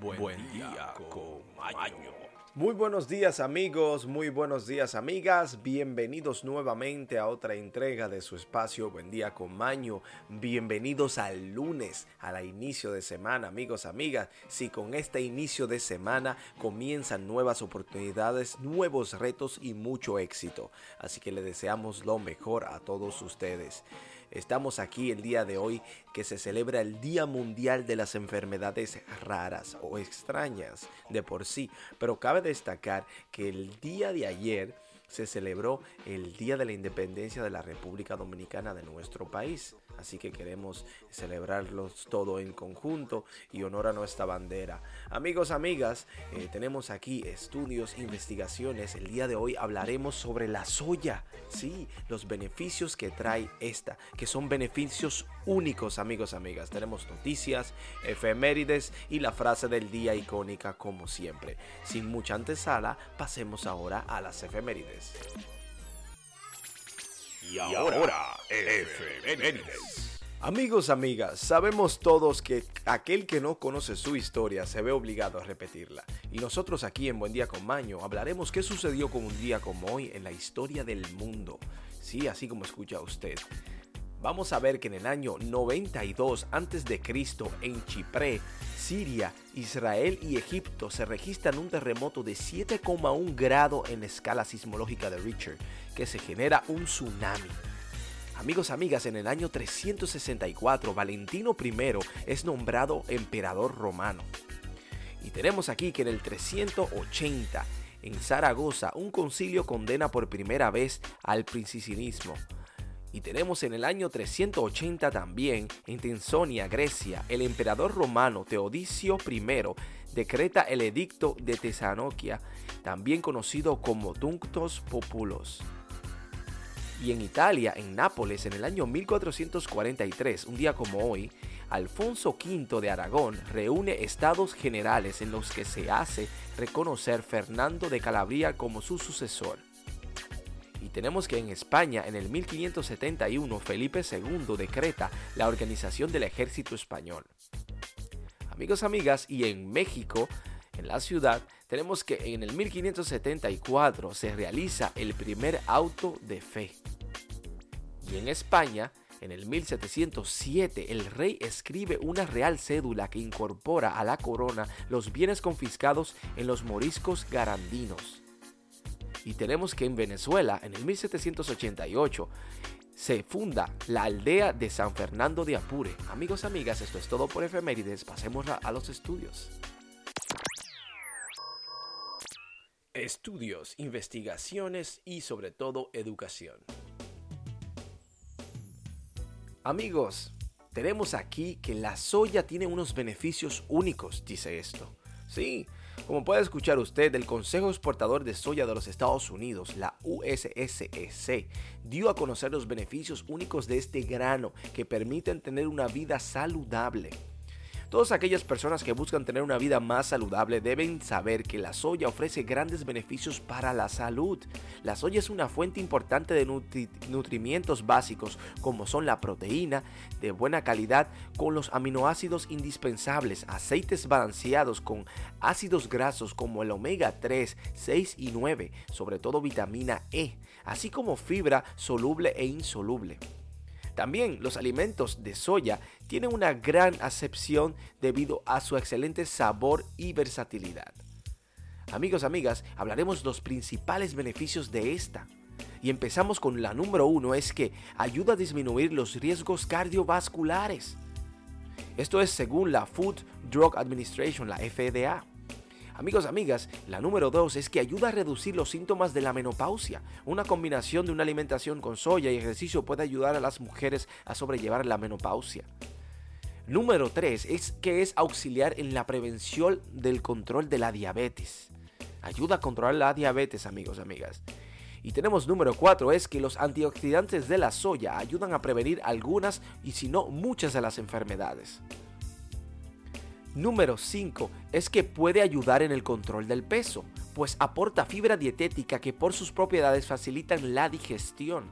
Buen, día, con Maño. Muy buenos días amigos, muy buenos días amigas, bienvenidos nuevamente a otra entrega de su espacio Buen día con Maño, bienvenidos al lunes, al inicio de semana amigos, amigas, si con este inicio de semana comienzan nuevas oportunidades, nuevos retos y mucho éxito, así que le deseamos lo mejor a todos ustedes. Estamos aquí el día de hoy que se celebra el Día Mundial de las Enfermedades Raras o Extrañas de por sí, pero cabe destacar que el día de ayer se celebró el Día de la Independencia de la República Dominicana de nuestro país. Así que queremos celebrarlos todo en conjunto y honor a nuestra bandera. Amigos, amigas, eh, tenemos aquí estudios, investigaciones. El día de hoy hablaremos sobre la soya. Sí, los beneficios que trae esta, que son beneficios únicos, amigos, amigas. Tenemos noticias, efemérides y la frase del día icónica como siempre. Sin mucha antesala, pasemos ahora a las efemérides. Y ahora, Amigos, amigas, sabemos todos que aquel que no conoce su historia se ve obligado a repetirla. Y nosotros aquí en Buen Día con Maño hablaremos qué sucedió con un día como hoy en la historia del mundo. Sí, así como escucha usted. Vamos a ver que en el año 92 a.C. en Chipre, Siria, Israel y Egipto se registran un terremoto de 7,1 grado en la escala sismológica de Richter, que se genera un tsunami. Amigos, amigas, en el año 364 Valentino I es nombrado emperador romano. Y tenemos aquí que en el 380 en Zaragoza un concilio condena por primera vez al princisinismo y tenemos en el año 380 también, en Tensonia, Grecia, el emperador romano Teodicio I decreta el edicto de Tesanoquia, también conocido como Dunctos Populos. Y en Italia, en Nápoles, en el año 1443, un día como hoy, Alfonso V de Aragón reúne estados generales en los que se hace reconocer Fernando de Calabria como su sucesor. Tenemos que en España, en el 1571, Felipe II decreta la organización del ejército español. Amigos, amigas, y en México, en la ciudad, tenemos que en el 1574 se realiza el primer auto de fe. Y en España, en el 1707, el rey escribe una real cédula que incorpora a la corona los bienes confiscados en los moriscos garandinos. Y tenemos que en Venezuela, en el 1788, se funda la aldea de San Fernando de Apure. Amigos, amigas, esto es todo por efemérides. Pasemos a los estudios. Estudios, investigaciones y sobre todo educación. Amigos, tenemos aquí que la soya tiene unos beneficios únicos, dice esto. Sí, como puede escuchar usted, el Consejo Exportador de Soya de los Estados Unidos, la USSEC, dio a conocer los beneficios únicos de este grano que permiten tener una vida saludable. Todas aquellas personas que buscan tener una vida más saludable deben saber que la soya ofrece grandes beneficios para la salud. La soya es una fuente importante de nutrimientos básicos como son la proteína de buena calidad con los aminoácidos indispensables, aceites balanceados con ácidos grasos como el omega 3, 6 y 9, sobre todo vitamina E, así como fibra soluble e insoluble. También los alimentos de soya tienen una gran acepción debido a su excelente sabor y versatilidad. Amigos, amigas, hablaremos los principales beneficios de esta. Y empezamos con la número uno, es que ayuda a disminuir los riesgos cardiovasculares. Esto es según la Food Drug Administration, la FDA. Amigos, amigas, la número 2 es que ayuda a reducir los síntomas de la menopausia. Una combinación de una alimentación con soya y ejercicio puede ayudar a las mujeres a sobrellevar la menopausia. Número 3 es que es auxiliar en la prevención del control de la diabetes. Ayuda a controlar la diabetes, amigos, amigas. Y tenemos número 4, es que los antioxidantes de la soya ayudan a prevenir algunas y si no muchas de las enfermedades. Número 5 es que puede ayudar en el control del peso, pues aporta fibra dietética que por sus propiedades facilitan la digestión.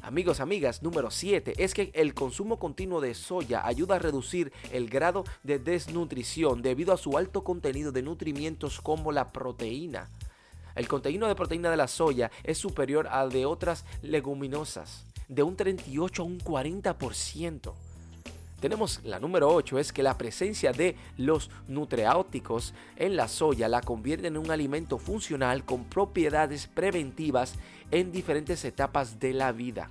Amigos, amigas, número 7 es que el consumo continuo de soya ayuda a reducir el grado de desnutrición debido a su alto contenido de nutrimientos como la proteína. El contenido de proteína de la soya es superior al de otras leguminosas, de un 38 a un 40%. Tenemos la número 8, es que la presencia de los nutriáuticos en la soya la convierte en un alimento funcional con propiedades preventivas en diferentes etapas de la vida.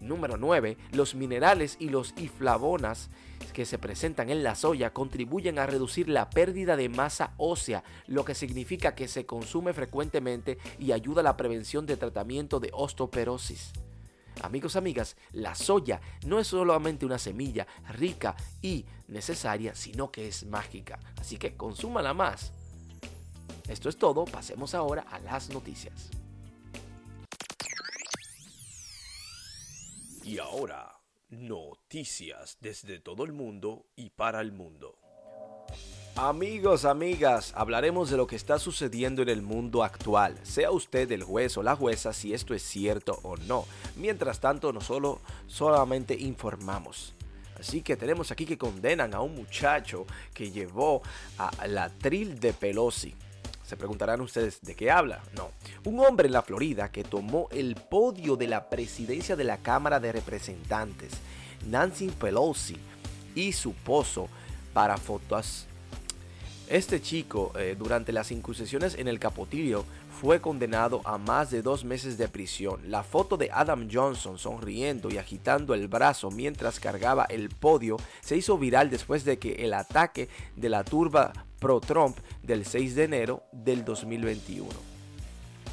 Número 9. Los minerales y los iflavonas que se presentan en la soya contribuyen a reducir la pérdida de masa ósea, lo que significa que se consume frecuentemente y ayuda a la prevención de tratamiento de osteoporosis. Amigos, amigas, la soya no es solamente una semilla rica y necesaria, sino que es mágica. Así que consúmala más. Esto es todo, pasemos ahora a las noticias. Y ahora, noticias desde todo el mundo y para el mundo. Amigos, amigas, hablaremos de lo que está sucediendo en el mundo actual. Sea usted el juez o la jueza si esto es cierto o no. Mientras tanto, no solo solamente informamos. Así que tenemos aquí que condenan a un muchacho que llevó a la tril de Pelosi. Se preguntarán ustedes, ¿de qué habla? No. Un hombre en la Florida que tomó el podio de la presidencia de la Cámara de Representantes, Nancy Pelosi, y su pozo para fotos este chico, eh, durante las incusaciones en el Capotillo, fue condenado a más de dos meses de prisión. La foto de Adam Johnson sonriendo y agitando el brazo mientras cargaba el podio se hizo viral después de que el ataque de la turba pro-Trump del 6 de enero del 2021.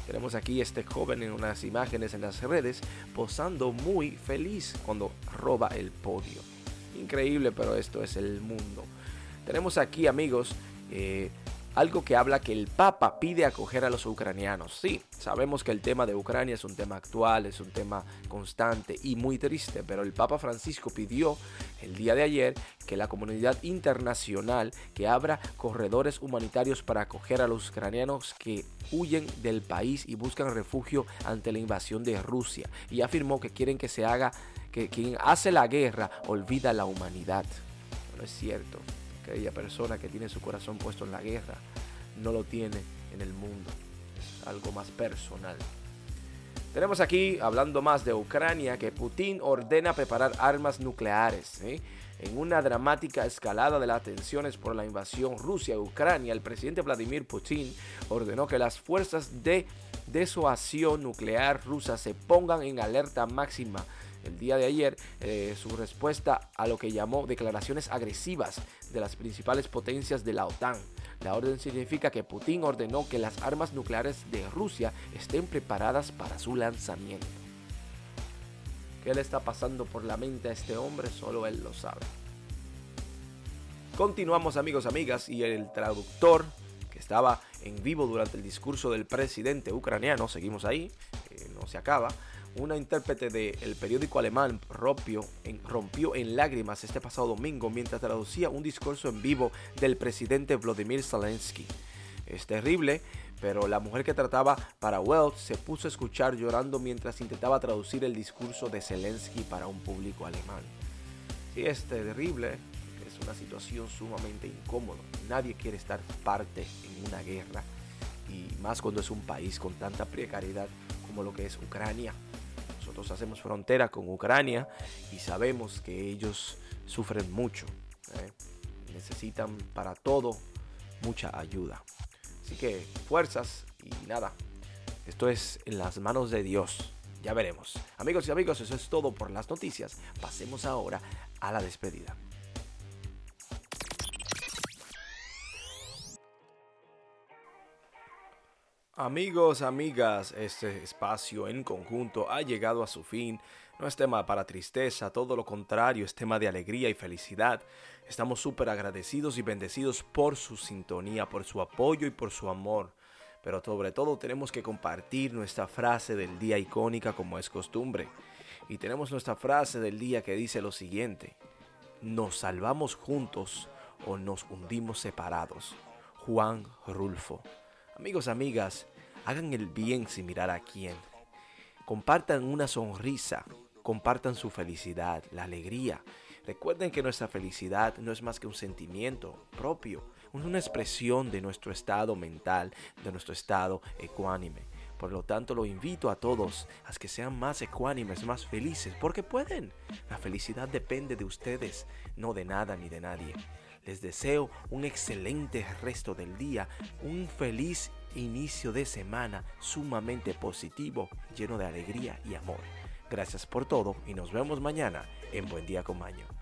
Tenemos aquí este joven en unas imágenes en las redes posando muy feliz cuando roba el podio. Increíble, pero esto es el mundo. Tenemos aquí amigos eh, algo que habla que el Papa pide acoger a los ucranianos. Sí, sabemos que el tema de Ucrania es un tema actual, es un tema constante y muy triste, pero el Papa Francisco pidió el día de ayer que la comunidad internacional que abra corredores humanitarios para acoger a los ucranianos que huyen del país y buscan refugio ante la invasión de Rusia. Y afirmó que quieren que se haga, que quien hace la guerra olvida la humanidad. No es cierto aquella persona que tiene su corazón puesto en la guerra no lo tiene en el mundo. Es algo más personal. Tenemos aquí, hablando más de Ucrania, que Putin ordena preparar armas nucleares. En una dramática escalada de las tensiones por la invasión Rusia a Ucrania, el presidente Vladimir Putin ordenó que las fuerzas de desuasión nuclear rusa se pongan en alerta máxima el día de ayer eh, su respuesta a lo que llamó declaraciones agresivas de las principales potencias de la OTAN. La orden significa que Putin ordenó que las armas nucleares de Rusia estén preparadas para su lanzamiento. ¿Qué le está pasando por la mente a este hombre? Solo él lo sabe. Continuamos amigos, amigas, y el traductor que estaba en vivo durante el discurso del presidente ucraniano, seguimos ahí, eh, no se acaba, una intérprete del periódico alemán rompió en, rompió en lágrimas este pasado domingo mientras traducía un discurso en vivo del presidente Vladimir Zelensky. Es terrible, pero la mujer que trataba para Welt se puso a escuchar llorando mientras intentaba traducir el discurso de Zelensky para un público alemán. Sí, es terrible, es una situación sumamente incómoda. Nadie quiere estar parte en una guerra y más cuando es un país con tanta precariedad como lo que es Ucrania. Nosotros hacemos frontera con Ucrania y sabemos que ellos sufren mucho. ¿eh? Necesitan para todo mucha ayuda. Así que fuerzas y nada. Esto es en las manos de Dios. Ya veremos. Amigos y amigos, eso es todo por las noticias. Pasemos ahora a la despedida. Amigos, amigas, este espacio en conjunto ha llegado a su fin. No es tema para tristeza, todo lo contrario, es tema de alegría y felicidad. Estamos súper agradecidos y bendecidos por su sintonía, por su apoyo y por su amor. Pero sobre todo tenemos que compartir nuestra frase del día icónica como es costumbre. Y tenemos nuestra frase del día que dice lo siguiente. Nos salvamos juntos o nos hundimos separados. Juan Rulfo. Amigos, amigas, hagan el bien sin mirar a quién. Compartan una sonrisa, compartan su felicidad, la alegría. Recuerden que nuestra felicidad no es más que un sentimiento propio, una expresión de nuestro estado mental, de nuestro estado ecuánime. Por lo tanto, lo invito a todos a que sean más ecuánimes, más felices, porque pueden. La felicidad depende de ustedes, no de nada ni de nadie. Les deseo un excelente resto del día, un feliz inicio de semana sumamente positivo, lleno de alegría y amor. Gracias por todo y nos vemos mañana en Buen Día con Maño.